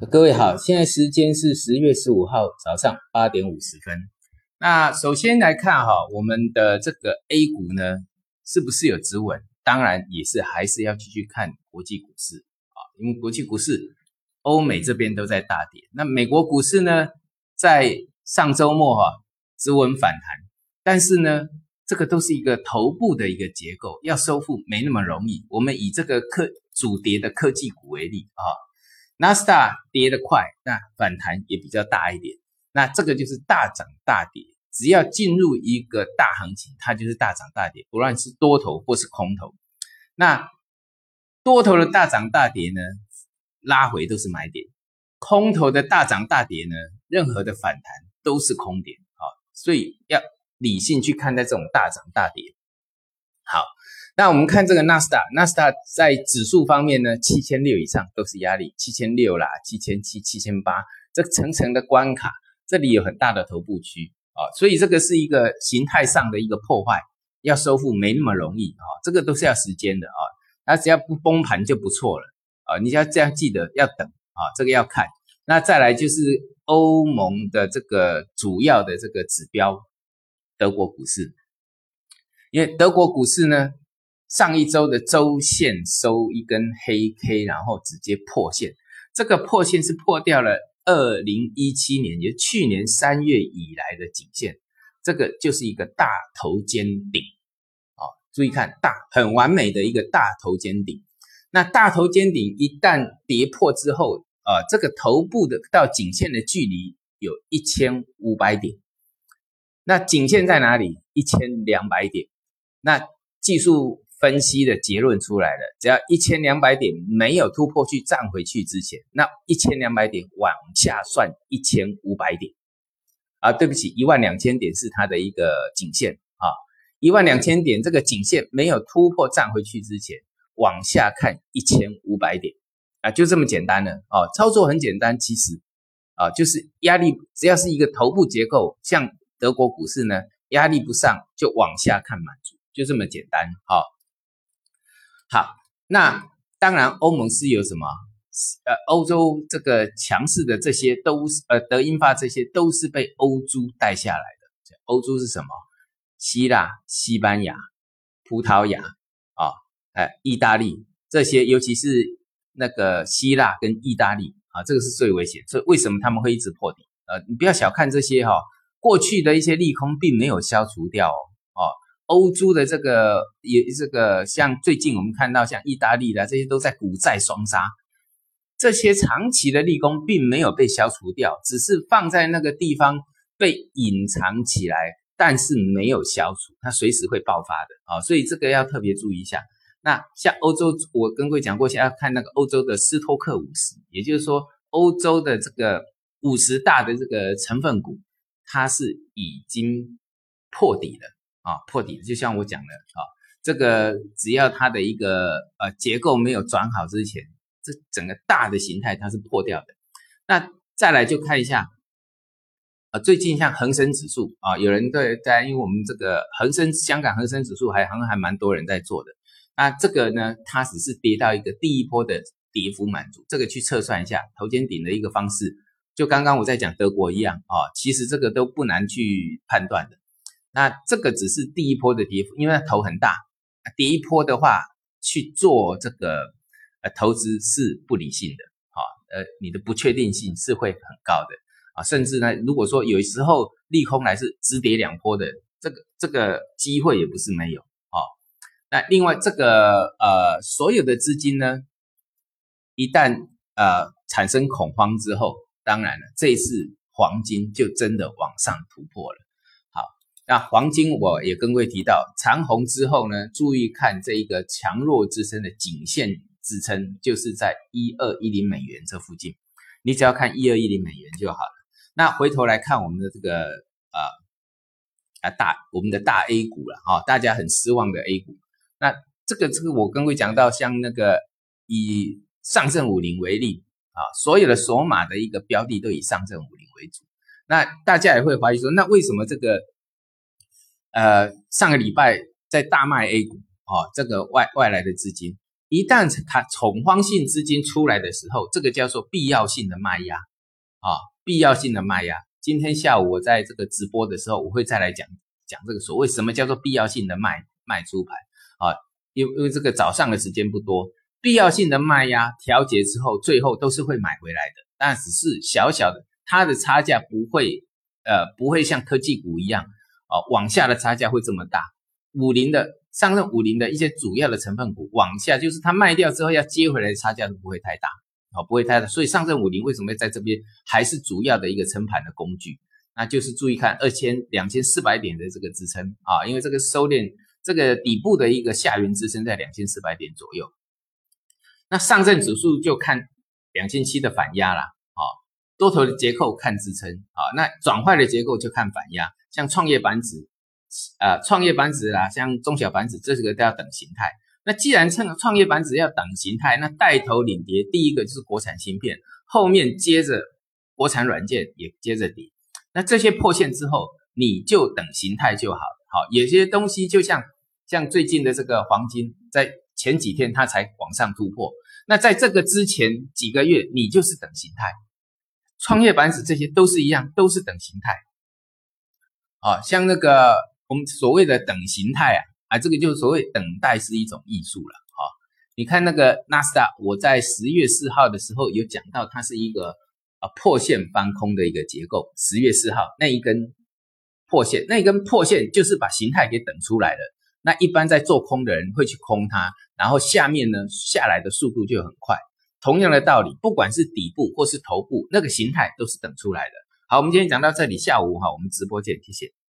各位好，现在时间是十月十五号早上八点五十分。那首先来看哈，我们的这个 A 股呢，是不是有止稳？当然也是，还是要继续看国际股市啊，因为国际股市欧美这边都在大跌。那美国股市呢，在上周末哈止稳反弹，但是呢，这个都是一个头部的一个结构，要收复没那么容易。我们以这个科主跌的科技股为例啊。纳斯达跌得快，那反弹也比较大一点。那这个就是大涨大跌，只要进入一个大行情，它就是大涨大跌，不论是多头或是空头。那多头的大涨大跌呢，拉回都是买点；空头的大涨大跌呢，任何的反弹都是空点啊。所以要理性去看待这种大涨大跌。好。那我们看这个纳斯达，纳斯达在指数方面呢，七千六以上都是压力，七千六啦，七千七、七千八，这层层的关卡，这里有很大的头部区啊，所以这个是一个形态上的一个破坏，要收复没那么容易啊，这个都是要时间的啊，那只要不崩盘就不错了啊，你要这样记得要等啊，这个要看。那再来就是欧盟的这个主要的这个指标，德国股市，因为德国股市呢。上一周的周线收一根黑 K，然后直接破线。这个破线是破掉了二零一七年，也就去年三月以来的颈线。这个就是一个大头肩顶啊！注意看，大很完美的一个大头肩顶。那大头肩顶一旦跌破之后，啊，这个头部的到颈线的距离有一千五百点。那颈线在哪里？一千两百点。那技术。分析的结论出来了，只要一千两百点没有突破去站回去之前，那一千两百点往下算一千五百点啊，对不起，一万两千点是它的一个颈线啊，一万两千点这个颈线没有突破站回去之前，往下看一千五百点啊，就这么简单了啊，操作很简单，其实啊，就是压力只要是一个头部结构，像德国股市呢，压力不上就往下看满足，就这么简单啊。好，那当然，欧盟是有什么？呃，欧洲这个强势的这些都是呃，德英法这些都是被欧洲带下来的。欧洲是什么？希腊、西班牙、葡萄牙啊，哎，意大利这些，尤其是那个希腊跟意大利啊，这个是最危险。所以为什么他们会一直破底？呃，你不要小看这些哈，过去的一些利空并没有消除掉哦。欧洲的这个也这个像最近我们看到像意大利的这些都在股债双杀，这些长期的利空并没有被消除掉，只是放在那个地方被隐藏起来，但是没有消除，它随时会爆发的啊，所以这个要特别注意一下。那像欧洲，我跟各位讲过，现在要看那个欧洲的斯托克五十，也就是说欧洲的这个五十大的这个成分股，它是已经破底了。啊，破底就像我讲的啊，这个只要它的一个呃结构没有转好之前，这整个大的形态它是破掉的。那再来就看一下，啊，最近像恒生指数啊，有人对在，因为我们这个恒生香港恒生指数还好像还蛮多人在做的。那这个呢，它只是跌到一个第一波的跌幅满足，这个去测算一下头肩顶的一个方式，就刚刚我在讲德国一样啊，其实这个都不难去判断的。那这个只是第一波的跌幅，因为它头很大，第一波的话去做这个呃投资是不理性的啊，呃你的不确定性是会很高的啊，甚至呢，如果说有时候利空来是直跌两波的，这个这个机会也不是没有啊。那另外这个呃所有的资金呢，一旦呃产生恐慌之后，当然了，这一次黄金就真的往上突破了。那黄金我也跟各位提到，长红之后呢，注意看这一个强弱支撑的颈线支撑，就是在一二一零美元这附近，你只要看一二一零美元就好了。那回头来看我们的这个呃啊大我们的大 A 股了哈，大家很失望的 A 股。那这个这个我跟各位讲到，像那个以上证五零为例啊，所有的索马的一个标的都以上证五零为主。那大家也会怀疑说，那为什么这个？呃，上个礼拜在大卖 A 股哦，这个外外来的资金，一旦它恐慌性资金出来的时候，这个叫做必要性的卖压啊，必要性的卖压。今天下午我在这个直播的时候，我会再来讲讲这个所谓什么叫做必要性的卖卖出牌啊，因为因为这个早上的时间不多，必要性的卖压调节之后，最后都是会买回来的，但只是小小的，它的差价不会呃不会像科技股一样哦往下的差价会这么大，五零的。上证五零的一些主要的成分股往下，就是它卖掉之后要接回来的差价都不会太大，哦，不会太大。所以上证五零为什么在这边还是主要的一个撑盘的工具？那就是注意看二千两千四百点的这个支撑啊，因为这个收敛这个底部的一个下缘支撑在两千四百点左右。那上证指数就看两千七的反压了，多头的结构看支撑啊，那转坏的结构就看反压，像创业板指。呃，创业板指啦，像中小板指，这个都要等形态。那既然创创业板指要等形态，那带头领跌，第一个就是国产芯片，后面接着国产软件也接着跌。那这些破线之后，你就等形态就好。好，有些东西就像像最近的这个黄金，在前几天它才往上突破。那在这个之前几个月，你就是等形态。创业板指这些都是一样，都是等形态。啊，像那个。我们所谓的等形态啊，啊，这个就是所谓等待是一种艺术了，哈。你看那个纳斯达，我在十月四号的时候有讲到，它是一个啊破线翻空的一个结构。十月四号那一根破线，那根破线就是把形态给等出来了。那一般在做空的人会去空它，然后下面呢下来的速度就很快。同样的道理，不管是底部或是头部，那个形态都是等出来的。好，我们今天讲到这里，下午哈，我们直播见，谢谢。